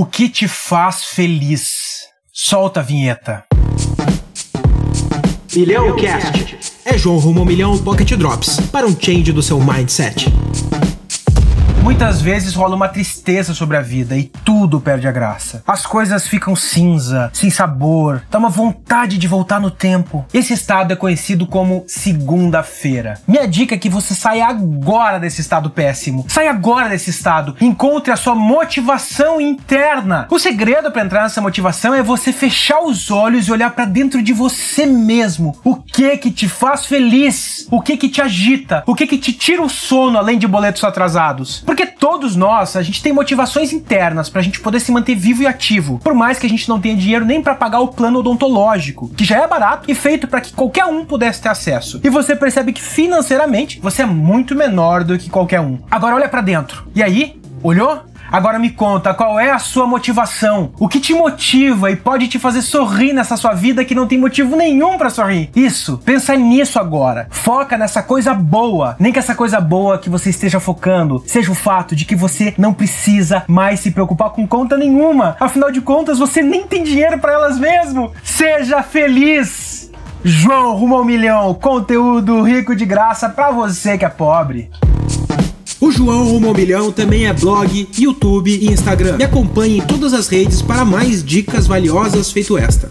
O que te faz feliz? Solta a vinheta. Milhão Cast. É João rumo milhão Pocket Drops para um change do seu mindset. Muitas vezes rola uma tristeza sobre a vida e tudo perde a graça. As coisas ficam cinza, sem sabor, dá uma vontade de voltar no tempo. Esse estado é conhecido como segunda-feira. Minha dica é que você saia agora desse estado péssimo. Saia agora desse estado. Encontre a sua motivação interna. O segredo para entrar nessa motivação é você fechar os olhos e olhar para dentro de você mesmo. O que que te faz feliz? O que que te agita? O que que te tira o sono além de boletos atrasados? Porque todos nós, a gente tem motivações internas pra gente poder se manter vivo e ativo, por mais que a gente não tenha dinheiro nem para pagar o plano odontológico, que já é barato e feito para que qualquer um pudesse ter acesso. E você percebe que financeiramente você é muito menor do que qualquer um. Agora olha para dentro. E aí? Olhou? Agora me conta, qual é a sua motivação? O que te motiva e pode te fazer sorrir nessa sua vida que não tem motivo nenhum para sorrir? Isso, pensa nisso agora. Foca nessa coisa boa. Nem que essa coisa boa que você esteja focando seja o fato de que você não precisa mais se preocupar com conta nenhuma. Afinal de contas, você nem tem dinheiro para elas mesmo. Seja feliz! João rumo ao milhão, conteúdo rico de graça para você que é pobre. João Rumo Milhão também é blog, YouTube e Instagram. Me acompanhe em todas as redes para mais dicas valiosas feito esta.